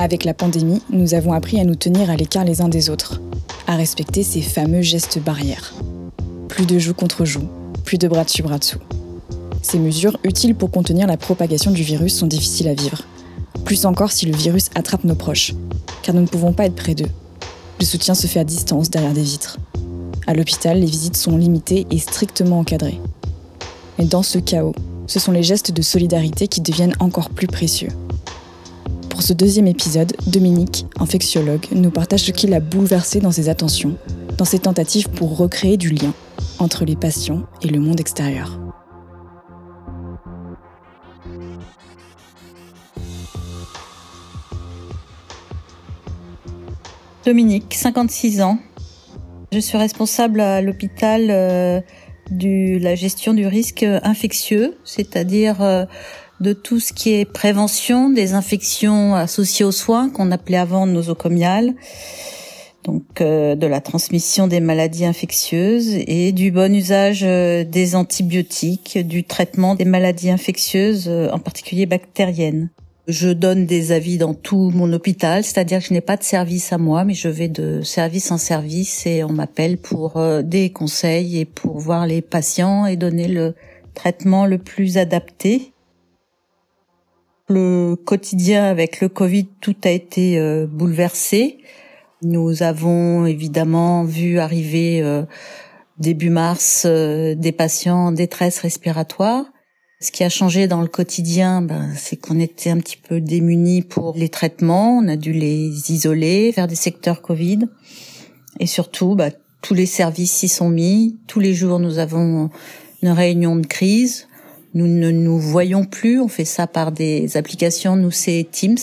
Avec la pandémie, nous avons appris à nous tenir à l'écart les uns des autres, à respecter ces fameux gestes barrières. Plus de joue contre joue, plus de bras dessus bras dessous. Ces mesures utiles pour contenir la propagation du virus sont difficiles à vivre. Plus encore si le virus attrape nos proches, car nous ne pouvons pas être près d'eux. Le soutien se fait à distance derrière des vitres. À l'hôpital, les visites sont limitées et strictement encadrées. Mais dans ce chaos, ce sont les gestes de solidarité qui deviennent encore plus précieux. Pour ce deuxième épisode, Dominique, infectiologue, nous partage ce qui l'a bouleversé dans ses attentions, dans ses tentatives pour recréer du lien entre les patients et le monde extérieur. Dominique, 56 ans. Je suis responsable à l'hôpital euh, de la gestion du risque infectieux, c'est-à-dire euh, de tout ce qui est prévention des infections associées aux soins qu'on appelait avant nosocomiales, donc euh, de la transmission des maladies infectieuses et du bon usage euh, des antibiotiques, du traitement des maladies infectieuses, euh, en particulier bactériennes. Je donne des avis dans tout mon hôpital, c'est-à-dire que je n'ai pas de service à moi, mais je vais de service en service et on m'appelle pour des conseils et pour voir les patients et donner le traitement le plus adapté le quotidien avec le Covid, tout a été euh, bouleversé. Nous avons évidemment vu arriver euh, début mars euh, des patients en détresse respiratoire. Ce qui a changé dans le quotidien, ben, c'est qu'on était un petit peu démunis pour les traitements. On a dû les isoler, faire des secteurs Covid. Et surtout, ben, tous les services s'y sont mis. Tous les jours, nous avons une réunion de crise nous ne nous voyons plus, on fait ça par des applications, nous c'est Teams.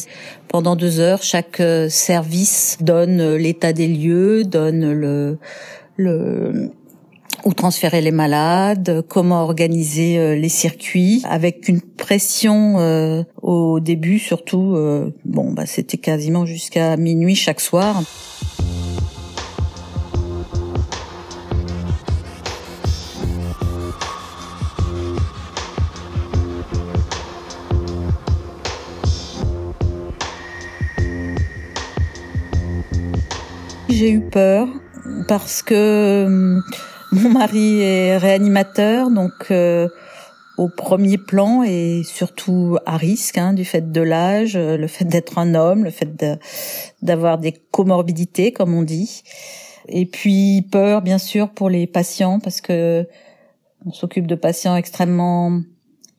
Pendant deux heures, chaque euh, service donne euh, l'état des lieux, donne le, le où transférer les malades, comment organiser euh, les circuits, avec une pression au début surtout. bon, bah c'était quasiment jusqu'à minuit chaque soir. J'ai eu peur parce que euh, mon mari est réanimateur, donc euh, au premier plan et surtout à risque hein, du fait de l'âge, le fait d'être un homme, le fait d'avoir des comorbidités comme on dit, et puis peur bien sûr pour les patients parce que on s'occupe de patients extrêmement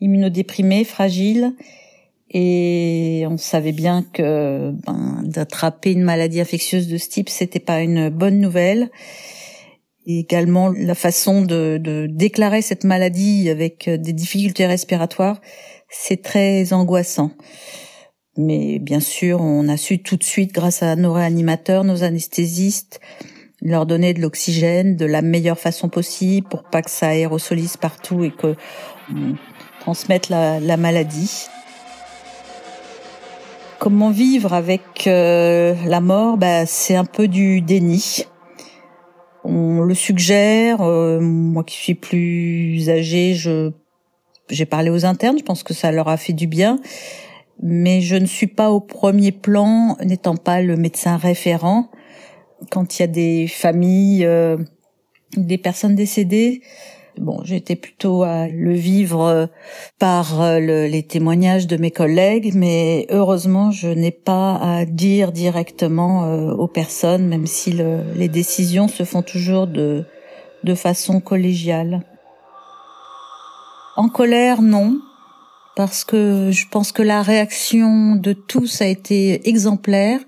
immunodéprimés, fragiles et on savait bien que ben, d'attraper une maladie infectieuse de ce type, c'était pas une bonne nouvelle. Également la façon de, de déclarer cette maladie avec des difficultés respiratoires, c'est très angoissant. Mais bien sûr, on a su tout de suite, grâce à nos réanimateurs, nos anesthésistes, leur donner de l'oxygène de la meilleure façon possible pour pas que ça aérosolise partout et que on transmette la, la maladie. Comment vivre avec euh, la mort? Bah, C'est un peu du déni. On le suggère. Euh, moi qui suis plus âgée, je j'ai parlé aux internes. Je pense que ça leur a fait du bien. Mais je ne suis pas au premier plan, n'étant pas le médecin référent. Quand il y a des familles, euh, des personnes décédées, Bon, j'étais plutôt à le vivre euh, par euh, les témoignages de mes collègues, mais heureusement, je n'ai pas à dire directement euh, aux personnes, même si les décisions se font toujours de, de façon collégiale. En colère, non, parce que je pense que la réaction de tous a été exemplaire.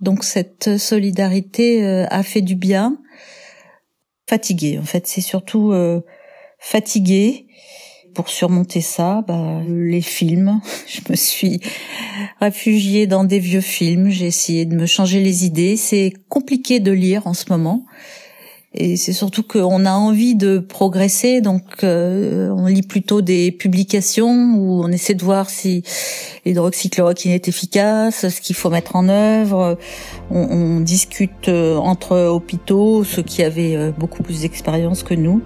Donc cette solidarité a fait du bien fatiguée. En fait, c'est surtout euh, fatiguée. Pour surmonter ça, bah, les films. Je me suis réfugiée dans des vieux films. J'ai essayé de me changer les idées. C'est compliqué de lire en ce moment. Et c'est surtout qu'on a envie de progresser, donc euh, on lit plutôt des publications où on essaie de voir si l'hydroxychloroquine est efficace, ce qu'il faut mettre en œuvre. On, on discute euh, entre hôpitaux, ceux qui avaient euh, beaucoup plus d'expérience que nous.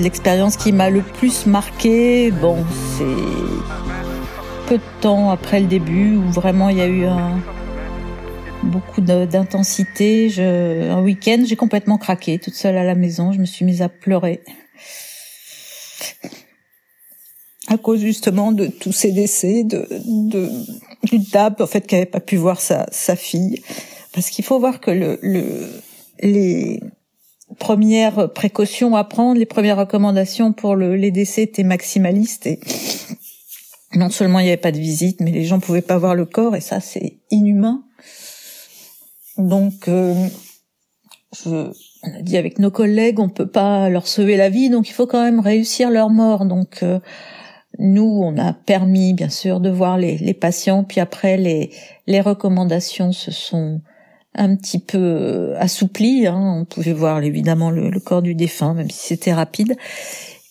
L'expérience qui m'a le plus marqué, bon, c'est peu de temps après le début où vraiment il y a eu un, beaucoup d'intensité. Un week-end, j'ai complètement craqué, toute seule à la maison. Je me suis mise à pleurer à cause justement de tous ces décès, de, de d'une en fait qui n'avait pas pu voir sa, fille, parce qu'il faut voir que le, le les premières précautions à prendre, les premières recommandations pour le, les décès étaient maximalistes et non seulement il n'y avait pas de visite, mais les gens pouvaient pas voir le corps et ça c'est inhumain. Donc euh, je, on a dit avec nos collègues, on peut pas leur sauver la vie, donc il faut quand même réussir leur mort. Donc euh, nous, on a permis bien sûr de voir les, les patients, puis après les, les recommandations se sont un petit peu euh, assouplies. Hein. On pouvait voir évidemment le, corps du défunt, même si c'était rapide.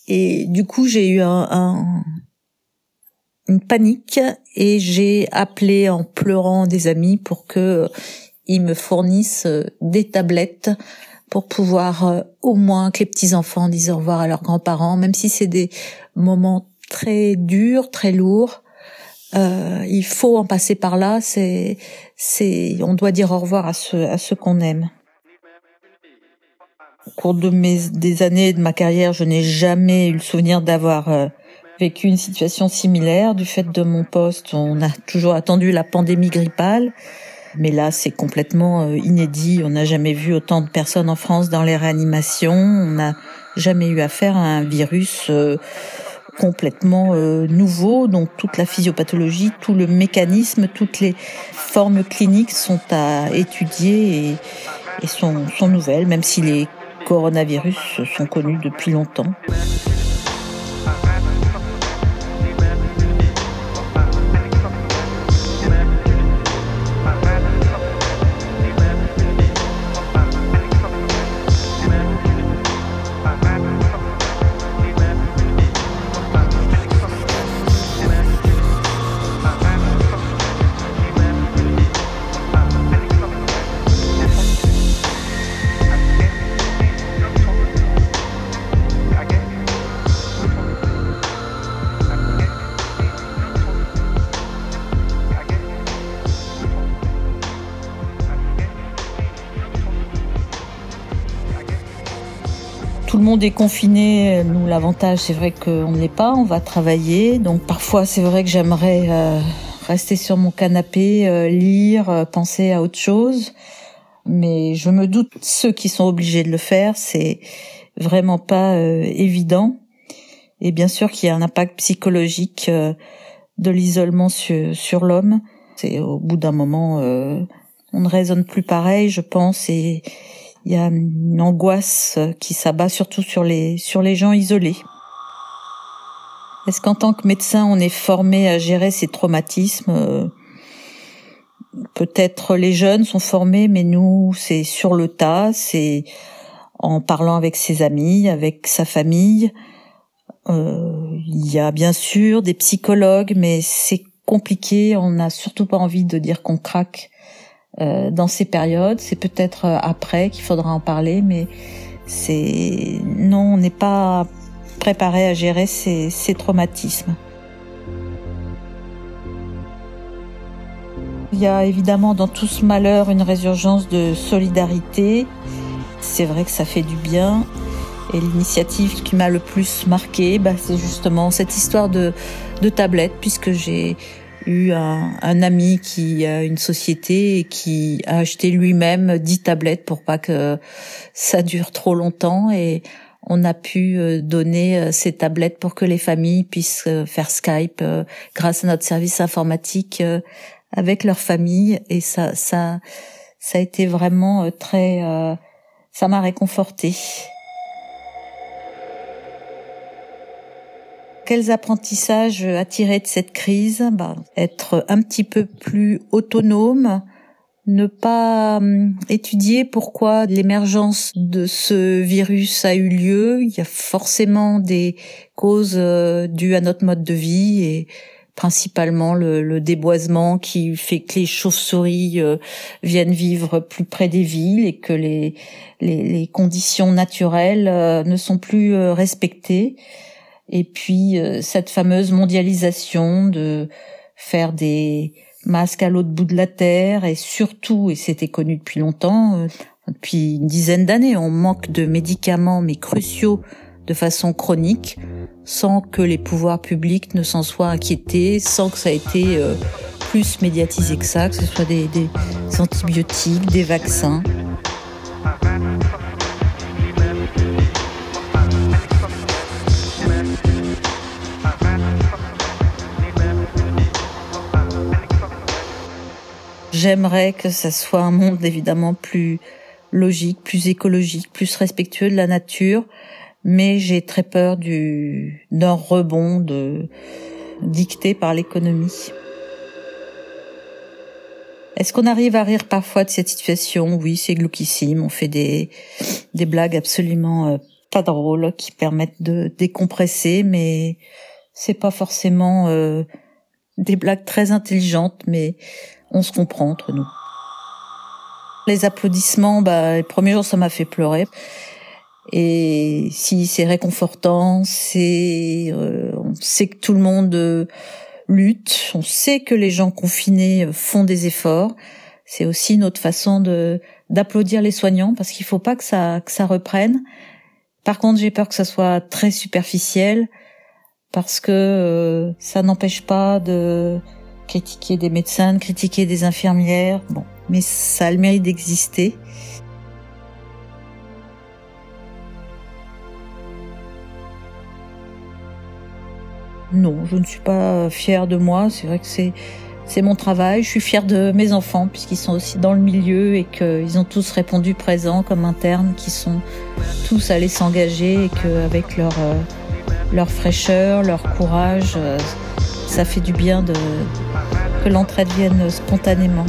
Et du coup, j'ai eu un, un, une panique et j'ai appelé en pleurant des amis pour que ils me fournissent des tablettes pour pouvoir euh, au moins que les petits enfants disent au revoir à leurs grands-parents, même si c'est des moments très durs, très lourds. Euh, il faut en passer par là. C'est, c'est, on doit dire au revoir à ceux, à qu'on aime. Au cours de mes des années de ma carrière, je n'ai jamais eu le souvenir d'avoir euh, vécu une situation similaire. Du fait de mon poste, on a toujours attendu la pandémie grippale. Mais là, c'est complètement euh, inédit. On n'a jamais vu autant de personnes en France dans les réanimations. On n'a jamais eu affaire à un virus euh, complètement euh, nouveau. Donc toute la physiopathologie, tout le mécanisme, toutes les formes cliniques sont à étudier et, sont, sont nouvelles, même si les coronavirus sont connus depuis longtemps. Le monde est confiné, nous l'avantage c'est vrai qu'on ne l'est pas, on va travailler. Donc parfois c'est vrai que j'aimerais euh, rester sur mon canapé, euh, lire, euh, penser à autre chose. Mais je me doute ceux qui sont obligés de le faire, c'est vraiment pas évident. Et bien sûr qu'il y a un impact psychologique de l'isolement sur, sur l'homme. C'est au bout d'un moment, on ne raisonne plus pareil, je pense, et il y a une angoisse qui s'abat surtout sur les sur les gens isolés. Est-ce qu'en tant que médecin, on est formé à gérer ces traumatismes? Peut-être les jeunes sont formés, mais nous, c'est sur le tas, c'est en parlant avec ses amis, avec sa famille. Euh, il y a bien sûr des psychologues, mais c'est compliqué. On n'a surtout pas envie de dire qu'on craque euh, dans ces périodes. C'est peut-être euh, après qu'il faudra en parler, mais c'est non, on n'est pas préparé à gérer ces, ces traumatismes. Il y a évidemment dans tout ce malheur une résurgence de solidarité. C'est vrai que ça fait du bien. Et l'initiative qui m'a le plus marqué, bah, c'est justement cette histoire de, de tablette, puisque j'ai eu un, ami qui a une société et qui a acheté lui-même 10 tablettes pour pas que ça dure trop longtemps et on a pu euh, donner euh, ces tablettes pour que les familles puissent euh, faire Skype grâce à notre service informatique avec leur famille et ça ça ça a été vraiment très ça m'a réconforté. Quels apprentissages attirer de cette crise? Bah, Être un petit peu plus autonome, ne pas hum, étudier pourquoi l'émergence de ce virus a eu lieu. Il y a forcément des causes euh, dues à notre mode de vie et principalement le, déboisement qui fait que les chauves-souris euh, viennent vivre plus près des villes et que les, conditions naturelles euh, ne sont plus respectées. Et puis cette fameuse mondialisation de faire des masques à l'autre bout de la terre et surtout, et c'était connu depuis longtemps, depuis une dizaine d'années, on manque de médicaments mais cruciaux de façon chronique sans que les pouvoirs publics ne s'en soient inquiétés, sans que ça ait été euh, plus médiatisé que ça, que ce soit des, des antibiotiques, des vaccins. J'aimerais que ça soit un monde évidemment plus logique, plus écologique, plus respectueux de la nature, mais j'ai très peur du d'un rebond de, dicté par l'économie. Est-ce qu'on arrive à rire parfois de cette situation? Oui, c'est glauquissime. On fait des, des blagues absolument euh, pas drôles qui permettent de décompresser, mais c'est pas forcément euh, des blagues très intelligentes, mais on se comprend entre nous. Les applaudissements, bah, les premiers jours, ça m'a fait pleurer. Et si c'est réconfortant, c'est euh, on sait que tout le monde euh, lutte, on sait que les gens confinés euh, font des efforts. C'est aussi notre façon de d'applaudir les soignants parce qu'il faut pas que ça que ça reprenne. Par contre, j'ai peur que ça soit très superficiel parce que ça n'empêche pas de critiquer des médecins, de critiquer des infirmières. Bon, mais ça a le mérite d'exister. Non, je ne suis pas fière de moi. C'est vrai que c'est c'est mon travail. Je suis fière de mes enfants puisqu'ils sont aussi dans le milieu et qu'ils ont tous répondu présents comme internes, qui sont tous allés s'engager et qu'avec leur euh, leur fraîcheur, leur courage, euh, ça fait du bien de que l'entraide vienne spontanément.